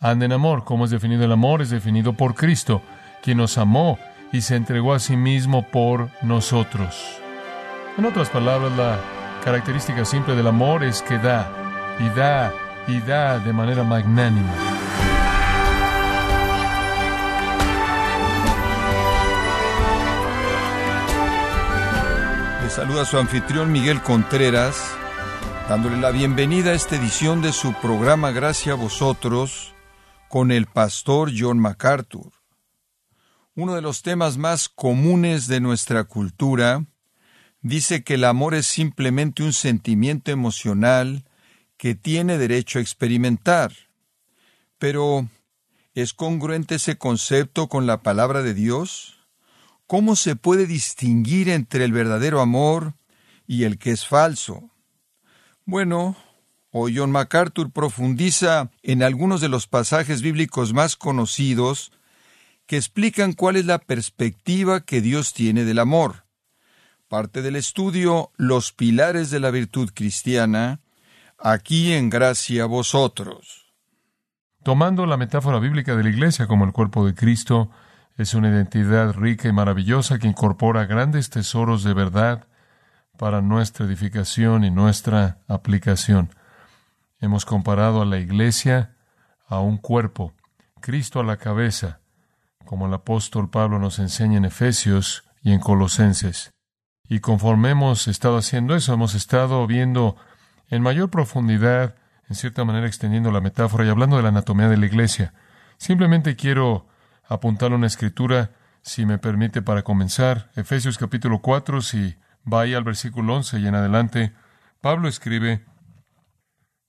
anda en amor. ¿Cómo es definido el amor? Es definido por Cristo, quien nos amó y se entregó a sí mismo por nosotros. En otras palabras, la característica simple del amor es que da, y da, y da de manera magnánima. Le saluda su anfitrión Miguel Contreras, dándole la bienvenida a esta edición de su programa Gracias a vosotros con el pastor John MacArthur. Uno de los temas más comunes de nuestra cultura dice que el amor es simplemente un sentimiento emocional que tiene derecho a experimentar. Pero, ¿es congruente ese concepto con la palabra de Dios? ¿Cómo se puede distinguir entre el verdadero amor y el que es falso? Bueno, hoy John MacArthur profundiza en algunos de los pasajes bíblicos más conocidos que explican cuál es la perspectiva que Dios tiene del amor. Parte del estudio Los pilares de la virtud cristiana, aquí en gracia a vosotros. Tomando la metáfora bíblica de la Iglesia como el cuerpo de Cristo, es una identidad rica y maravillosa que incorpora grandes tesoros de verdad para nuestra edificación y nuestra aplicación. Hemos comparado a la Iglesia a un cuerpo, Cristo a la cabeza, como el apóstol Pablo nos enseña en Efesios y en Colosenses. Y conforme hemos estado haciendo eso, hemos estado viendo en mayor profundidad, en cierta manera extendiendo la metáfora y hablando de la anatomía de la iglesia. Simplemente quiero apuntar una escritura, si me permite, para comenzar. Efesios capítulo 4, si va ahí al versículo 11 y en adelante, Pablo escribe,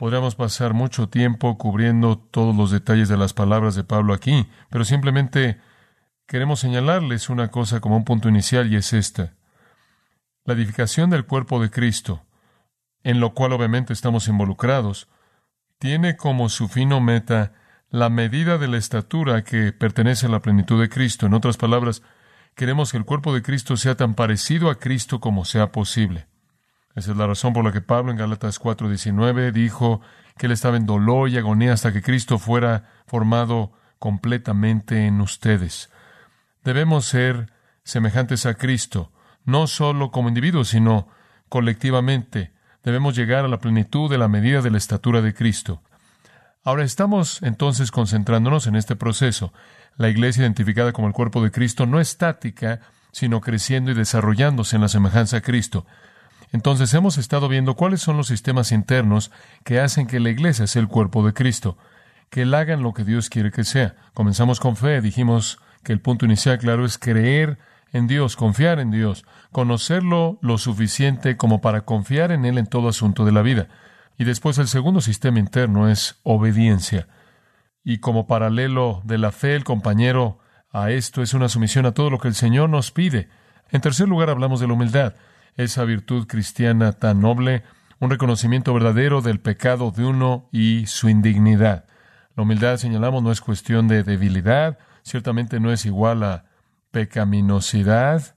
Podríamos pasar mucho tiempo cubriendo todos los detalles de las palabras de Pablo aquí, pero simplemente queremos señalarles una cosa como un punto inicial y es esta. La edificación del cuerpo de Cristo, en lo cual obviamente estamos involucrados, tiene como su fino meta la medida de la estatura que pertenece a la plenitud de Cristo. En otras palabras, queremos que el cuerpo de Cristo sea tan parecido a Cristo como sea posible. Esa es la razón por la que Pablo en Gálatas 4:19 dijo que él estaba en dolor y agonía hasta que Cristo fuera formado completamente en ustedes. Debemos ser semejantes a Cristo, no solo como individuos, sino colectivamente. Debemos llegar a la plenitud de la medida de la estatura de Cristo. Ahora estamos entonces concentrándonos en este proceso. La iglesia identificada como el cuerpo de Cristo no es estática, sino creciendo y desarrollándose en la semejanza a Cristo. Entonces hemos estado viendo cuáles son los sistemas internos que hacen que la iglesia sea el cuerpo de Cristo, que él hagan lo que Dios quiere que sea. Comenzamos con fe, dijimos que el punto inicial, claro, es creer en Dios, confiar en Dios, conocerlo lo suficiente como para confiar en Él en todo asunto de la vida. Y después el segundo sistema interno es obediencia. Y como paralelo de la fe, el compañero a esto es una sumisión a todo lo que el Señor nos pide. En tercer lugar, hablamos de la humildad, esa virtud cristiana tan noble, un reconocimiento verdadero del pecado de uno y su indignidad. La humildad, señalamos, no es cuestión de debilidad, ciertamente no es igual a pecaminosidad,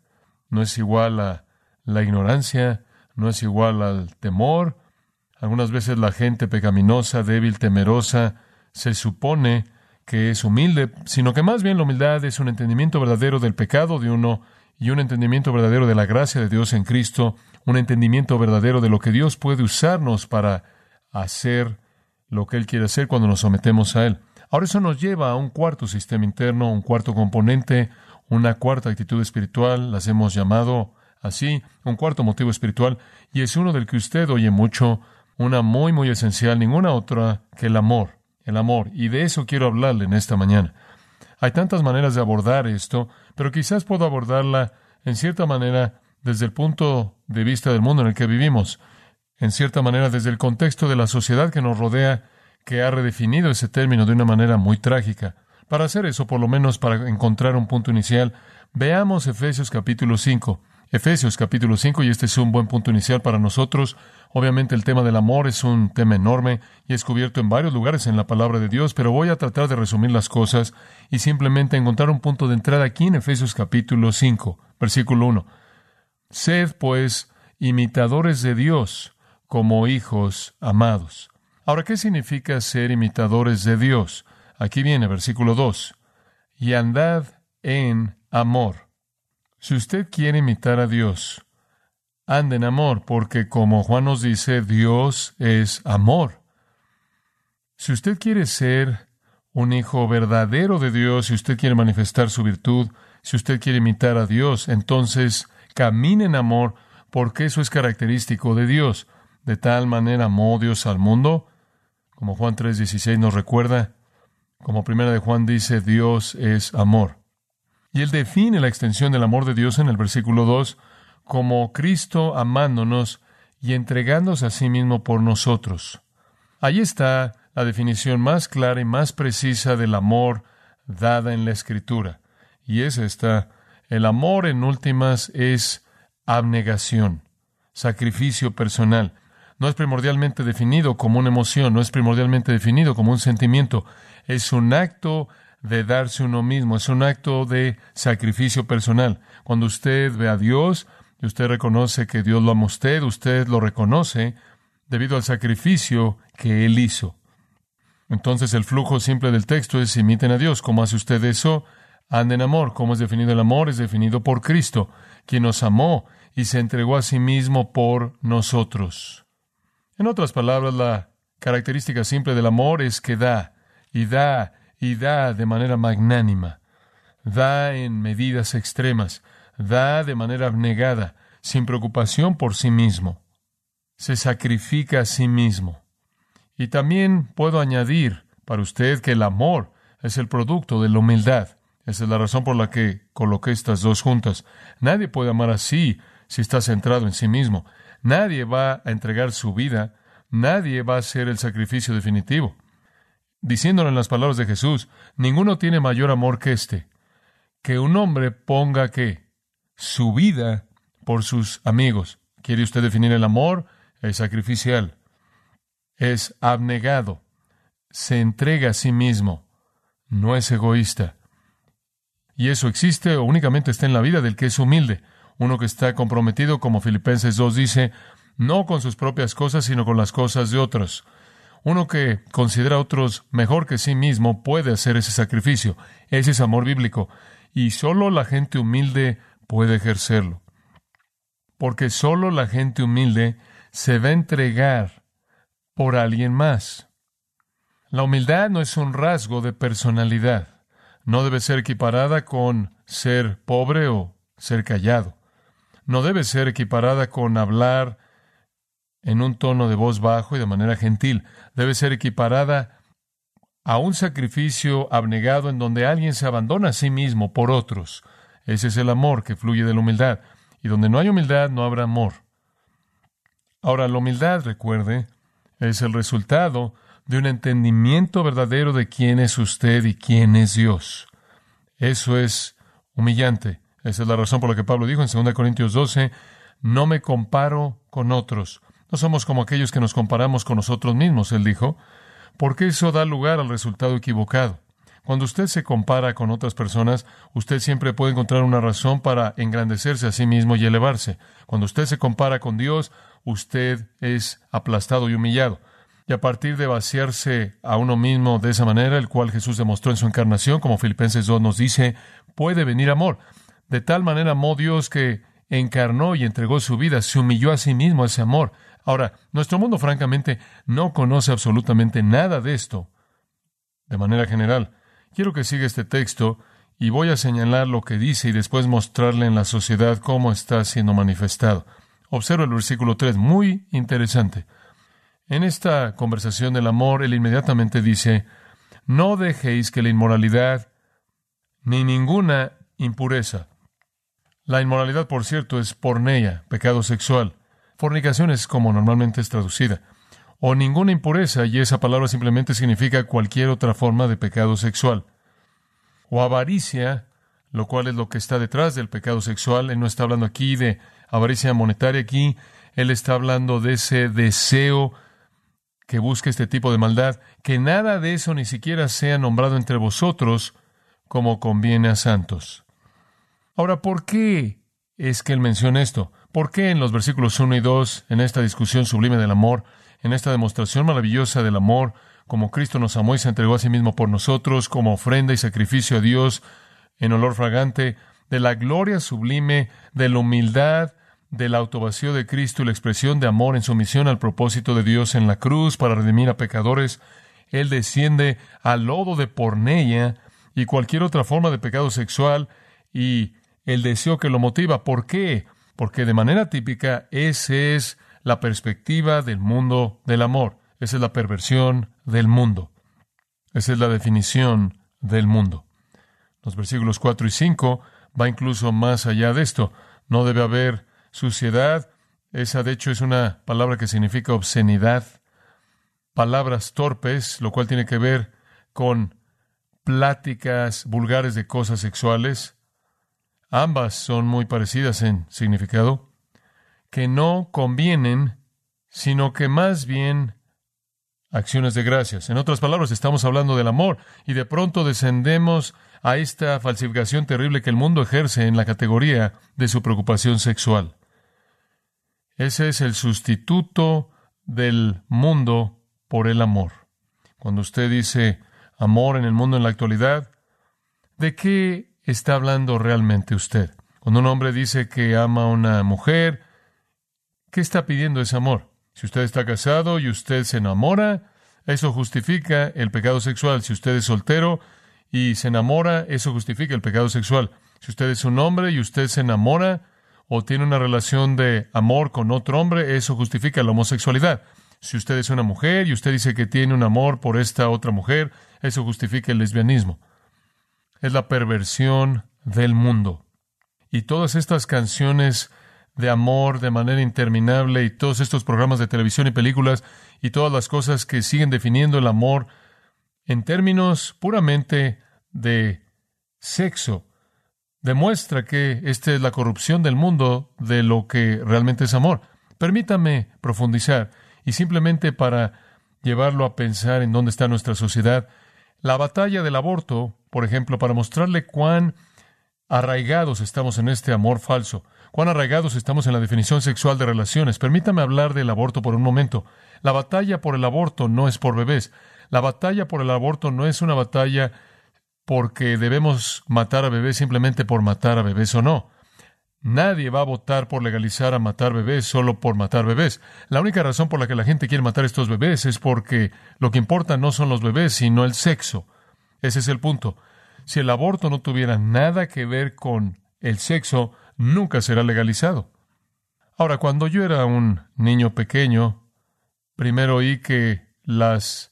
no es igual a la ignorancia, no es igual al temor, algunas veces la gente pecaminosa, débil, temerosa, se supone que es humilde, sino que más bien la humildad es un entendimiento verdadero del pecado de uno y un entendimiento verdadero de la gracia de Dios en Cristo, un entendimiento verdadero de lo que Dios puede usarnos para hacer lo que Él quiere hacer cuando nos sometemos a Él. Ahora eso nos lleva a un cuarto sistema interno, un cuarto componente, una cuarta actitud espiritual, las hemos llamado así, un cuarto motivo espiritual, y es uno del que usted oye mucho, una muy, muy esencial, ninguna otra que el amor, el amor. Y de eso quiero hablarle en esta mañana. Hay tantas maneras de abordar esto, pero quizás puedo abordarla en cierta manera desde el punto de vista del mundo en el que vivimos, en cierta manera desde el contexto de la sociedad que nos rodea, que ha redefinido ese término de una manera muy trágica. Para hacer eso, por lo menos para encontrar un punto inicial, veamos Efesios capítulo 5. Efesios capítulo 5, y este es un buen punto inicial para nosotros. Obviamente el tema del amor es un tema enorme y es cubierto en varios lugares en la palabra de Dios, pero voy a tratar de resumir las cosas y simplemente encontrar un punto de entrada aquí en Efesios capítulo 5, versículo 1. Sed, pues, imitadores de Dios como hijos amados. Ahora, ¿qué significa ser imitadores de Dios? Aquí viene versículo 2. Y andad en amor si usted quiere imitar a Dios, ande en amor, porque como Juan nos dice, Dios es amor. Si usted quiere ser un hijo verdadero de Dios, si usted quiere manifestar su virtud, si usted quiere imitar a Dios, entonces camine en amor, porque eso es característico de Dios. De tal manera amó Dios al mundo, como Juan 3:16 nos recuerda, como primera de Juan dice, Dios es amor. Y él define la extensión del amor de Dios en el versículo 2 como Cristo amándonos y entregándose a sí mismo por nosotros. Ahí está la definición más clara y más precisa del amor dada en la Escritura. Y es esta, el amor en últimas es abnegación, sacrificio personal. No es primordialmente definido como una emoción, no es primordialmente definido como un sentimiento, es un acto de darse uno mismo, es un acto de sacrificio personal. Cuando usted ve a Dios y usted reconoce que Dios lo ama a usted, usted lo reconoce debido al sacrificio que Él hizo. Entonces el flujo simple del texto es imiten a Dios. ¿Cómo hace usted eso? Ande en amor. ¿Cómo es definido el amor? Es definido por Cristo, quien nos amó y se entregó a sí mismo por nosotros. En otras palabras, la característica simple del amor es que da y da y da de manera magnánima, da en medidas extremas, da de manera abnegada, sin preocupación por sí mismo. Se sacrifica a sí mismo. Y también puedo añadir para usted que el amor es el producto de la humildad. Esa es la razón por la que coloqué estas dos juntas. Nadie puede amar así si está centrado en sí mismo. Nadie va a entregar su vida. Nadie va a hacer el sacrificio definitivo diciéndolo en las palabras de Jesús, ninguno tiene mayor amor que este, que un hombre ponga que su vida por sus amigos. ¿Quiere usted definir el amor? Es sacrificial, es abnegado, se entrega a sí mismo, no es egoísta. Y eso existe o únicamente está en la vida del que es humilde, uno que está comprometido, como Filipenses 2 dice, no con sus propias cosas, sino con las cosas de otros. Uno que considera a otros mejor que sí mismo puede hacer ese sacrificio. Ese es amor bíblico. Y solo la gente humilde puede ejercerlo. Porque solo la gente humilde se va a entregar por alguien más. La humildad no es un rasgo de personalidad. No debe ser equiparada con ser pobre o ser callado. No debe ser equiparada con hablar en un tono de voz bajo y de manera gentil. Debe ser equiparada a un sacrificio abnegado en donde alguien se abandona a sí mismo por otros. Ese es el amor que fluye de la humildad. Y donde no hay humildad no habrá amor. Ahora, la humildad, recuerde, es el resultado de un entendimiento verdadero de quién es usted y quién es Dios. Eso es humillante. Esa es la razón por la que Pablo dijo en 2 Corintios 12, no me comparo con otros, no somos como aquellos que nos comparamos con nosotros mismos, él dijo, porque eso da lugar al resultado equivocado. Cuando usted se compara con otras personas, usted siempre puede encontrar una razón para engrandecerse a sí mismo y elevarse. Cuando usted se compara con Dios, usted es aplastado y humillado. Y a partir de vaciarse a uno mismo de esa manera, el cual Jesús demostró en su encarnación, como Filipenses 2 nos dice, puede venir amor. De tal manera amó Dios que encarnó y entregó su vida, se humilló a sí mismo ese amor. Ahora, nuestro mundo francamente no conoce absolutamente nada de esto. De manera general, quiero que siga este texto y voy a señalar lo que dice y después mostrarle en la sociedad cómo está siendo manifestado. Observa el versículo 3, muy interesante. En esta conversación del amor, él inmediatamente dice, no dejéis que la inmoralidad ni ninguna impureza. La inmoralidad, por cierto, es porneia, pecado sexual. Fornicación es como normalmente es traducida. O ninguna impureza, y esa palabra simplemente significa cualquier otra forma de pecado sexual. o avaricia, lo cual es lo que está detrás del pecado sexual. Él no está hablando aquí de avaricia monetaria, aquí él está hablando de ese deseo que busca este tipo de maldad, que nada de eso ni siquiera sea nombrado entre vosotros como conviene a santos. Ahora, ¿por qué es que él menciona esto? ¿Por qué en los versículos 1 y 2, en esta discusión sublime del amor, en esta demostración maravillosa del amor, como Cristo nos amó y se entregó a sí mismo por nosotros, como ofrenda y sacrificio a Dios en olor fragante, de la gloria sublime, de la humildad, del autovacío de Cristo y la expresión de amor en sumisión al propósito de Dios en la cruz para redimir a pecadores, Él desciende al lodo de porneia y cualquier otra forma de pecado sexual y el deseo que lo motiva. ¿Por qué? Porque de manera típica esa es la perspectiva del mundo del amor. Esa es la perversión del mundo. Esa es la definición del mundo. Los versículos 4 y 5 va incluso más allá de esto. No debe haber suciedad. Esa, de hecho, es una palabra que significa obscenidad. Palabras torpes, lo cual tiene que ver con pláticas vulgares de cosas sexuales. Ambas son muy parecidas en significado, que no convienen, sino que más bien acciones de gracias. En otras palabras, estamos hablando del amor y de pronto descendemos a esta falsificación terrible que el mundo ejerce en la categoría de su preocupación sexual. Ese es el sustituto del mundo por el amor. Cuando usted dice amor en el mundo en la actualidad, ¿de qué está hablando realmente usted? Cuando un hombre dice que ama a una mujer, ¿qué está pidiendo ese amor? Si usted está casado y usted se enamora, eso justifica el pecado sexual. Si usted es soltero y se enamora, eso justifica el pecado sexual. Si usted es un hombre y usted se enamora, o tiene una relación de amor con otro hombre, eso justifica la homosexualidad. Si usted es una mujer y usted dice que tiene un amor por esta otra mujer, eso justifica el lesbianismo. Es la perversión del mundo. Y todas estas canciones de amor de manera interminable y todos estos programas de televisión y películas y todas las cosas que siguen definiendo el amor en términos puramente de sexo demuestra que esta es la corrupción del mundo de lo que realmente es amor. Permítame profundizar y simplemente para llevarlo a pensar en dónde está nuestra sociedad, la batalla del aborto, por ejemplo, para mostrarle cuán arraigados estamos en este amor falso, cuán arraigados estamos en la definición sexual de relaciones. Permítame hablar del aborto por un momento. La batalla por el aborto no es por bebés. La batalla por el aborto no es una batalla porque debemos matar a bebés simplemente por matar a bebés o no. Nadie va a votar por legalizar a matar bebés solo por matar bebés. La única razón por la que la gente quiere matar a estos bebés es porque lo que importa no son los bebés, sino el sexo. Ese es el punto. Si el aborto no tuviera nada que ver con el sexo, nunca será legalizado. Ahora, cuando yo era un niño pequeño, primero oí que las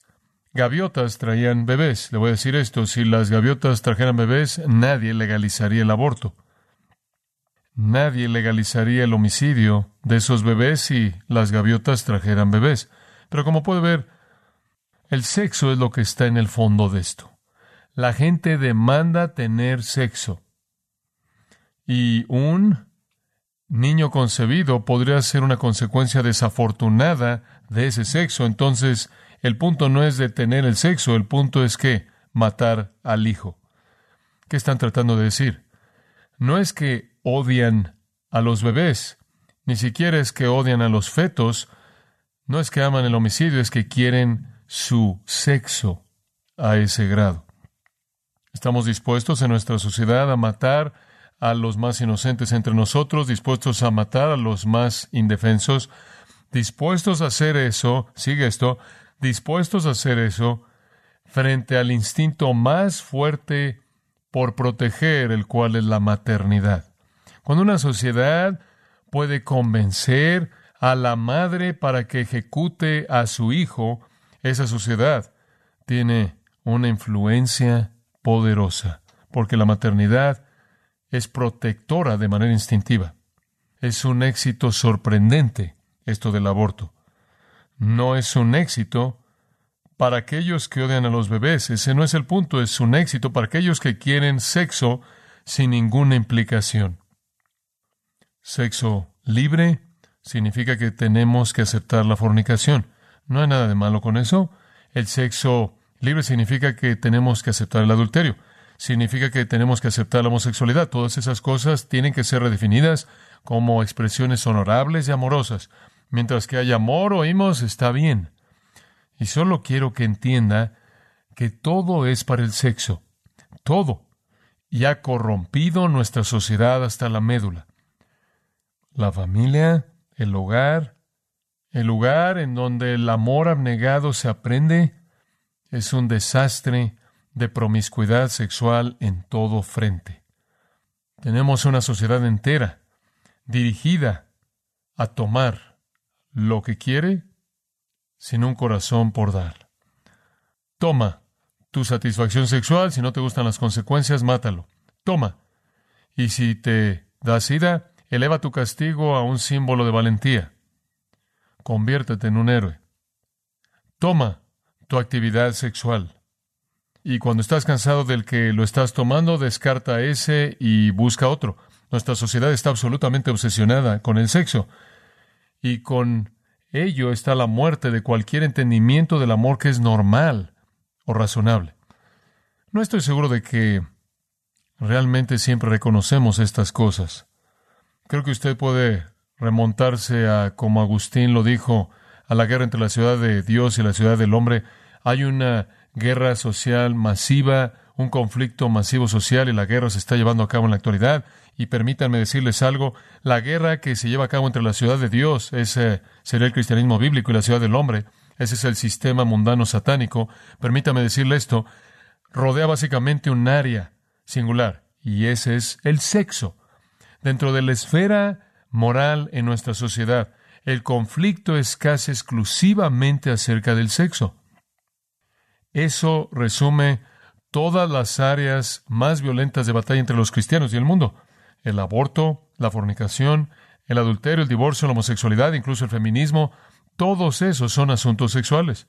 Gaviotas traían bebés. Le voy a decir esto, si las gaviotas trajeran bebés, nadie legalizaría el aborto. Nadie legalizaría el homicidio de esos bebés si las gaviotas trajeran bebés. Pero como puede ver, el sexo es lo que está en el fondo de esto. La gente demanda tener sexo. Y un niño concebido podría ser una consecuencia desafortunada de ese sexo. Entonces, el punto no es detener el sexo, el punto es que matar al hijo. ¿Qué están tratando de decir? No es que odian a los bebés, ni siquiera es que odian a los fetos, no es que aman el homicidio, es que quieren su sexo a ese grado. Estamos dispuestos en nuestra sociedad a matar a los más inocentes entre nosotros, dispuestos a matar a los más indefensos, dispuestos a hacer eso, sigue esto, dispuestos a hacer eso frente al instinto más fuerte por proteger, el cual es la maternidad. Cuando una sociedad puede convencer a la madre para que ejecute a su hijo, esa sociedad tiene una influencia poderosa, porque la maternidad es protectora de manera instintiva. Es un éxito sorprendente esto del aborto no es un éxito para aquellos que odian a los bebés. Ese no es el punto, es un éxito para aquellos que quieren sexo sin ninguna implicación. Sexo libre significa que tenemos que aceptar la fornicación. No hay nada de malo con eso. El sexo libre significa que tenemos que aceptar el adulterio. Significa que tenemos que aceptar la homosexualidad. Todas esas cosas tienen que ser redefinidas como expresiones honorables y amorosas. Mientras que haya amor, oímos, está bien. Y solo quiero que entienda que todo es para el sexo. Todo. Y ha corrompido nuestra sociedad hasta la médula. La familia, el hogar, el lugar en donde el amor abnegado se aprende, es un desastre de promiscuidad sexual en todo frente. Tenemos una sociedad entera dirigida a tomar lo que quiere sin un corazón por dar. Toma tu satisfacción sexual, si no te gustan las consecuencias, mátalo. Toma. Y si te das ida, eleva tu castigo a un símbolo de valentía. Conviértete en un héroe. Toma tu actividad sexual. Y cuando estás cansado del que lo estás tomando, descarta ese y busca otro. Nuestra sociedad está absolutamente obsesionada con el sexo. Y con ello está la muerte de cualquier entendimiento del amor que es normal o razonable. No estoy seguro de que realmente siempre reconocemos estas cosas. Creo que usted puede remontarse a, como Agustín lo dijo, a la guerra entre la ciudad de Dios y la ciudad del hombre. Hay una guerra social masiva, un conflicto masivo social y la guerra se está llevando a cabo en la actualidad. Y permítanme decirles algo, la guerra que se lleva a cabo entre la ciudad de Dios, ese sería el cristianismo bíblico y la ciudad del hombre, ese es el sistema mundano satánico, permítame decirle esto, rodea básicamente un área singular, y ese es el sexo. Dentro de la esfera moral en nuestra sociedad, el conflicto es casi exclusivamente acerca del sexo. Eso resume todas las áreas más violentas de batalla entre los cristianos y el mundo. El aborto, la fornicación, el adulterio, el divorcio, la homosexualidad, incluso el feminismo, todos esos son asuntos sexuales.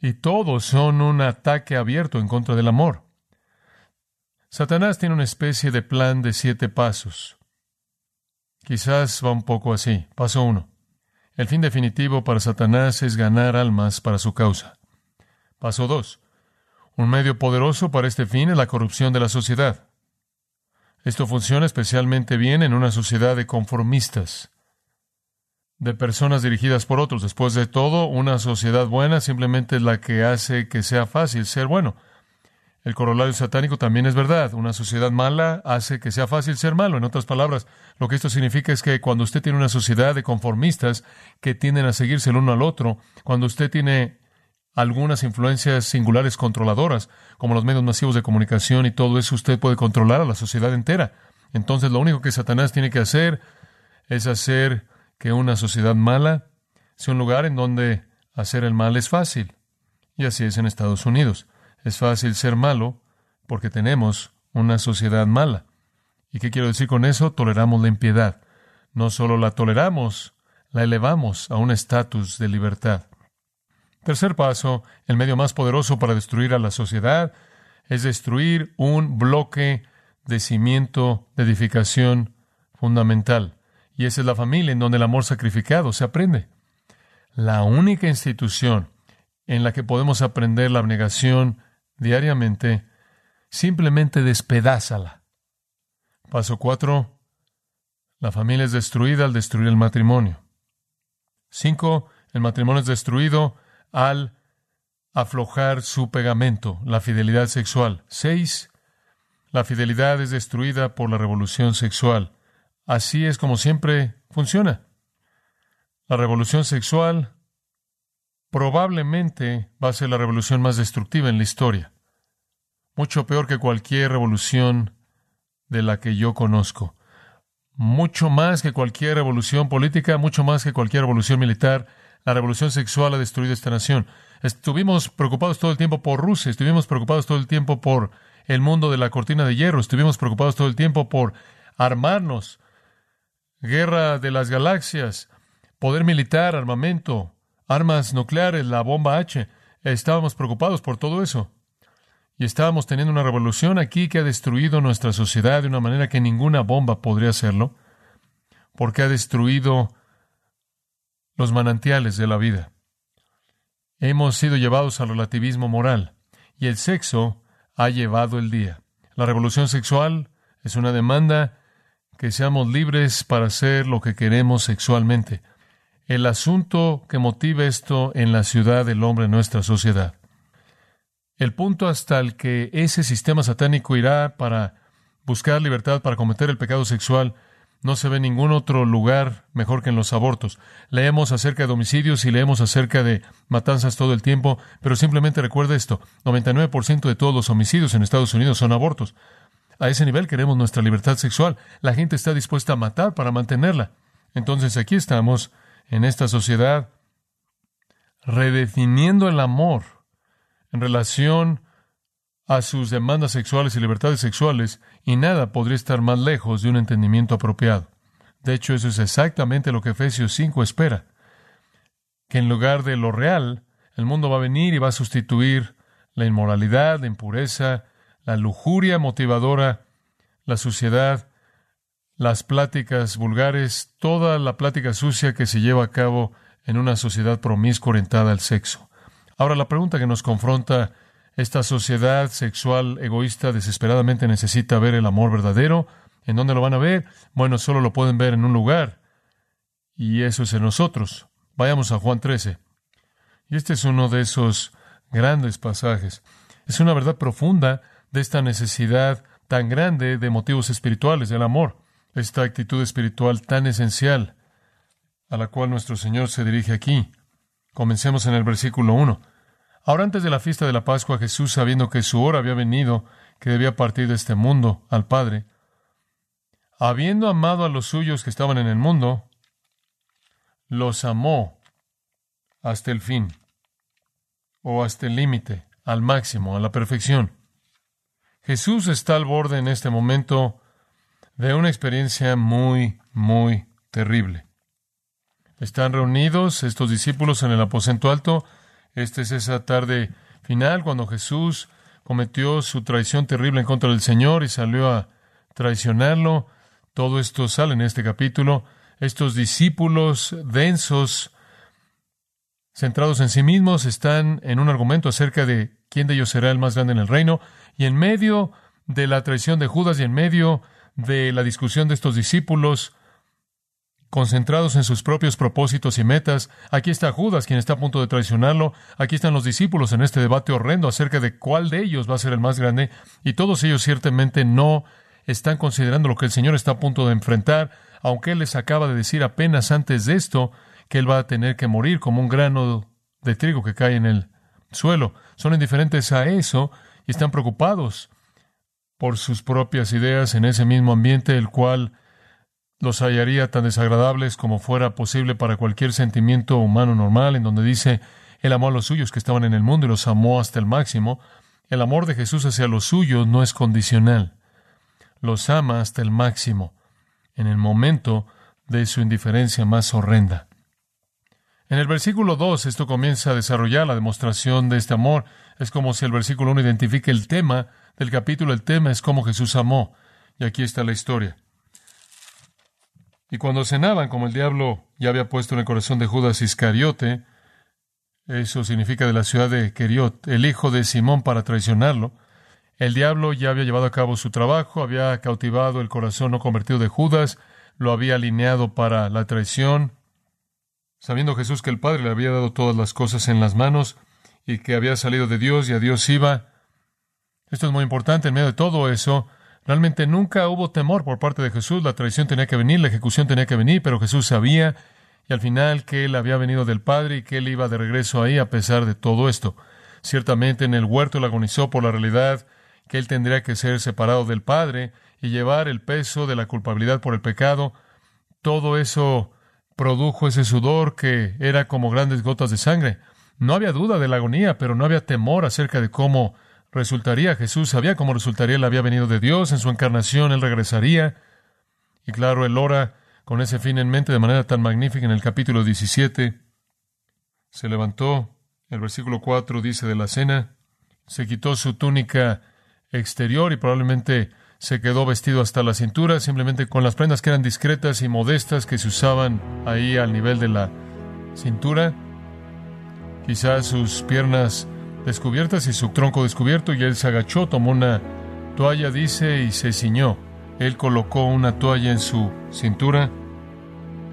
Y todos son un ataque abierto en contra del amor. Satanás tiene una especie de plan de siete pasos. Quizás va un poco así. Paso uno. El fin definitivo para Satanás es ganar almas para su causa. Paso 2. Un medio poderoso para este fin es la corrupción de la sociedad. Esto funciona especialmente bien en una sociedad de conformistas, de personas dirigidas por otros. Después de todo, una sociedad buena simplemente es la que hace que sea fácil ser bueno. El corolario satánico también es verdad. Una sociedad mala hace que sea fácil ser malo. En otras palabras, lo que esto significa es que cuando usted tiene una sociedad de conformistas que tienden a seguirse el uno al otro, cuando usted tiene algunas influencias singulares controladoras, como los medios masivos de comunicación y todo eso, usted puede controlar a la sociedad entera. Entonces lo único que Satanás tiene que hacer es hacer que una sociedad mala sea un lugar en donde hacer el mal es fácil. Y así es en Estados Unidos. Es fácil ser malo porque tenemos una sociedad mala. ¿Y qué quiero decir con eso? Toleramos la impiedad. No solo la toleramos, la elevamos a un estatus de libertad. Tercer paso, el medio más poderoso para destruir a la sociedad es destruir un bloque de cimiento de edificación fundamental. Y esa es la familia en donde el amor sacrificado se aprende. La única institución en la que podemos aprender la abnegación diariamente, simplemente despedázala. Paso cuatro, la familia es destruida al destruir el matrimonio. Cinco, el matrimonio es destruido al aflojar su pegamento, la fidelidad sexual. Seis, la fidelidad es destruida por la revolución sexual. Así es como siempre funciona. La revolución sexual probablemente va a ser la revolución más destructiva en la historia. Mucho peor que cualquier revolución de la que yo conozco. Mucho más que cualquier revolución política, mucho más que cualquier revolución militar, la revolución sexual ha destruido esta nación. Estuvimos preocupados todo el tiempo por Rusia, estuvimos preocupados todo el tiempo por el mundo de la cortina de hierro, estuvimos preocupados todo el tiempo por armarnos, guerra de las galaxias, poder militar, armamento, armas nucleares, la bomba H. Estábamos preocupados por todo eso. Y estábamos teniendo una revolución aquí que ha destruido nuestra sociedad de una manera que ninguna bomba podría hacerlo, porque ha destruido los manantiales de la vida. Hemos sido llevados al relativismo moral y el sexo ha llevado el día. La revolución sexual es una demanda que seamos libres para hacer lo que queremos sexualmente. El asunto que motiva esto en la ciudad del hombre en nuestra sociedad. El punto hasta el que ese sistema satánico irá para buscar libertad para cometer el pecado sexual no se ve en ningún otro lugar mejor que en los abortos. Leemos acerca de homicidios y leemos acerca de matanzas todo el tiempo, pero simplemente recuerda esto, 99% de todos los homicidios en Estados Unidos son abortos. A ese nivel queremos nuestra libertad sexual. La gente está dispuesta a matar para mantenerla. Entonces aquí estamos, en esta sociedad, redefiniendo el amor en relación a sus demandas sexuales y libertades sexuales, y nada podría estar más lejos de un entendimiento apropiado. De hecho, eso es exactamente lo que Efesios 5 espera, que en lugar de lo real, el mundo va a venir y va a sustituir la inmoralidad, la impureza, la lujuria motivadora, la suciedad, las pláticas vulgares, toda la plática sucia que se lleva a cabo en una sociedad promiscua orientada al sexo. Ahora, la pregunta que nos confronta esta sociedad sexual egoísta desesperadamente necesita ver el amor verdadero. ¿En dónde lo van a ver? Bueno, solo lo pueden ver en un lugar. Y eso es en nosotros. Vayamos a Juan 13. Y este es uno de esos grandes pasajes. Es una verdad profunda de esta necesidad tan grande de motivos espirituales, del amor. Esta actitud espiritual tan esencial a la cual nuestro Señor se dirige aquí. Comencemos en el versículo 1. Ahora antes de la fiesta de la Pascua, Jesús, sabiendo que su hora había venido, que debía partir de este mundo al Padre, habiendo amado a los suyos que estaban en el mundo, los amó hasta el fin, o hasta el límite, al máximo, a la perfección. Jesús está al borde en este momento de una experiencia muy, muy terrible. Están reunidos estos discípulos en el aposento alto. Esta es esa tarde final cuando Jesús cometió su traición terrible en contra del Señor y salió a traicionarlo. Todo esto sale en este capítulo. Estos discípulos densos, centrados en sí mismos, están en un argumento acerca de quién de ellos será el más grande en el reino. Y en medio de la traición de Judas y en medio de la discusión de estos discípulos, concentrados en sus propios propósitos y metas. Aquí está Judas, quien está a punto de traicionarlo. Aquí están los discípulos en este debate horrendo acerca de cuál de ellos va a ser el más grande. Y todos ellos ciertamente no están considerando lo que el Señor está a punto de enfrentar, aunque Él les acaba de decir apenas antes de esto que Él va a tener que morir como un grano de trigo que cae en el suelo. Son indiferentes a eso y están preocupados por sus propias ideas en ese mismo ambiente, el cual los hallaría tan desagradables como fuera posible para cualquier sentimiento humano normal, en donde dice, Él amó a los suyos que estaban en el mundo y los amó hasta el máximo. El amor de Jesús hacia los suyos no es condicional. Los ama hasta el máximo, en el momento de su indiferencia más horrenda. En el versículo 2 esto comienza a desarrollar la demostración de este amor. Es como si el versículo 1 identifique el tema del capítulo. El tema es cómo Jesús amó. Y aquí está la historia. Y cuando cenaban, como el diablo ya había puesto en el corazón de Judas Iscariote, eso significa de la ciudad de Queriot, el hijo de Simón para traicionarlo, el diablo ya había llevado a cabo su trabajo, había cautivado el corazón no convertido de Judas, lo había alineado para la traición, sabiendo Jesús que el Padre le había dado todas las cosas en las manos y que había salido de Dios y a Dios iba. Esto es muy importante en medio de todo eso. Realmente nunca hubo temor por parte de Jesús. La traición tenía que venir, la ejecución tenía que venir, pero Jesús sabía y al final que él había venido del Padre y que él iba de regreso ahí a pesar de todo esto. Ciertamente en el huerto él agonizó por la realidad que él tendría que ser separado del Padre y llevar el peso de la culpabilidad por el pecado. Todo eso produjo ese sudor que era como grandes gotas de sangre. No había duda de la agonía, pero no había temor acerca de cómo resultaría. Jesús sabía cómo resultaría. Él había venido de Dios. En su encarnación Él regresaría. Y claro, Él ora con ese fin en mente de manera tan magnífica en el capítulo 17. Se levantó, el versículo 4 dice de la cena, se quitó su túnica exterior y probablemente se quedó vestido hasta la cintura, simplemente con las prendas que eran discretas y modestas que se usaban ahí al nivel de la cintura. Quizás sus piernas descubiertas y su tronco descubierto, y él se agachó, tomó una toalla, dice, y se ciñó. Él colocó una toalla en su cintura,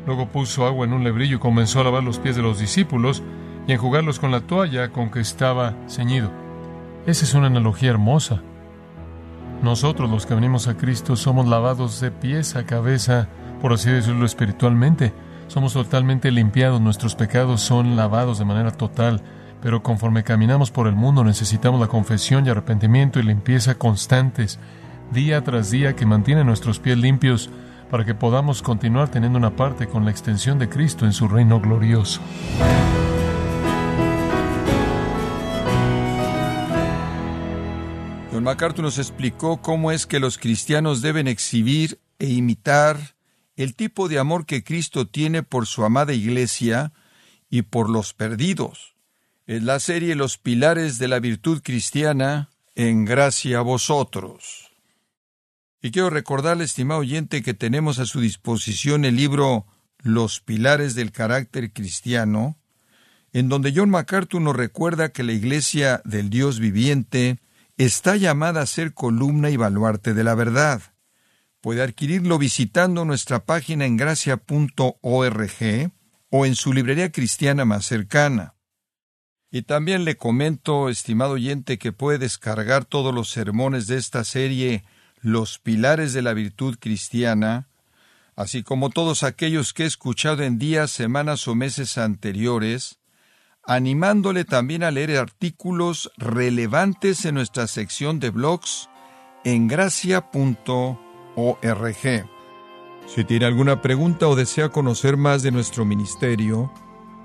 luego puso agua en un lebrillo y comenzó a lavar los pies de los discípulos y enjugarlos con la toalla con que estaba ceñido. Esa es una analogía hermosa. Nosotros los que venimos a Cristo somos lavados de pies a cabeza, por así decirlo espiritualmente. Somos totalmente limpiados, nuestros pecados son lavados de manera total, pero conforme caminamos por el mundo necesitamos la confesión y arrepentimiento y limpieza constantes, día tras día, que mantienen nuestros pies limpios para que podamos continuar teniendo una parte con la extensión de Cristo en su reino glorioso. John MacArthur nos explicó cómo es que los cristianos deben exhibir e imitar el tipo de amor que Cristo tiene por su amada iglesia y por los perdidos. La serie Los pilares de la virtud cristiana en gracia a vosotros. Y quiero recordarle, estimado oyente, que tenemos a su disposición el libro Los pilares del carácter cristiano, en donde John MacArthur nos recuerda que la iglesia del Dios viviente está llamada a ser columna y baluarte de la verdad. Puede adquirirlo visitando nuestra página en gracia.org o en su librería cristiana más cercana. Y también le comento, estimado oyente, que puede descargar todos los sermones de esta serie Los Pilares de la Virtud Cristiana, así como todos aquellos que he escuchado en días, semanas o meses anteriores, animándole también a leer artículos relevantes en nuestra sección de blogs en gracia.org. Si tiene alguna pregunta o desea conocer más de nuestro ministerio,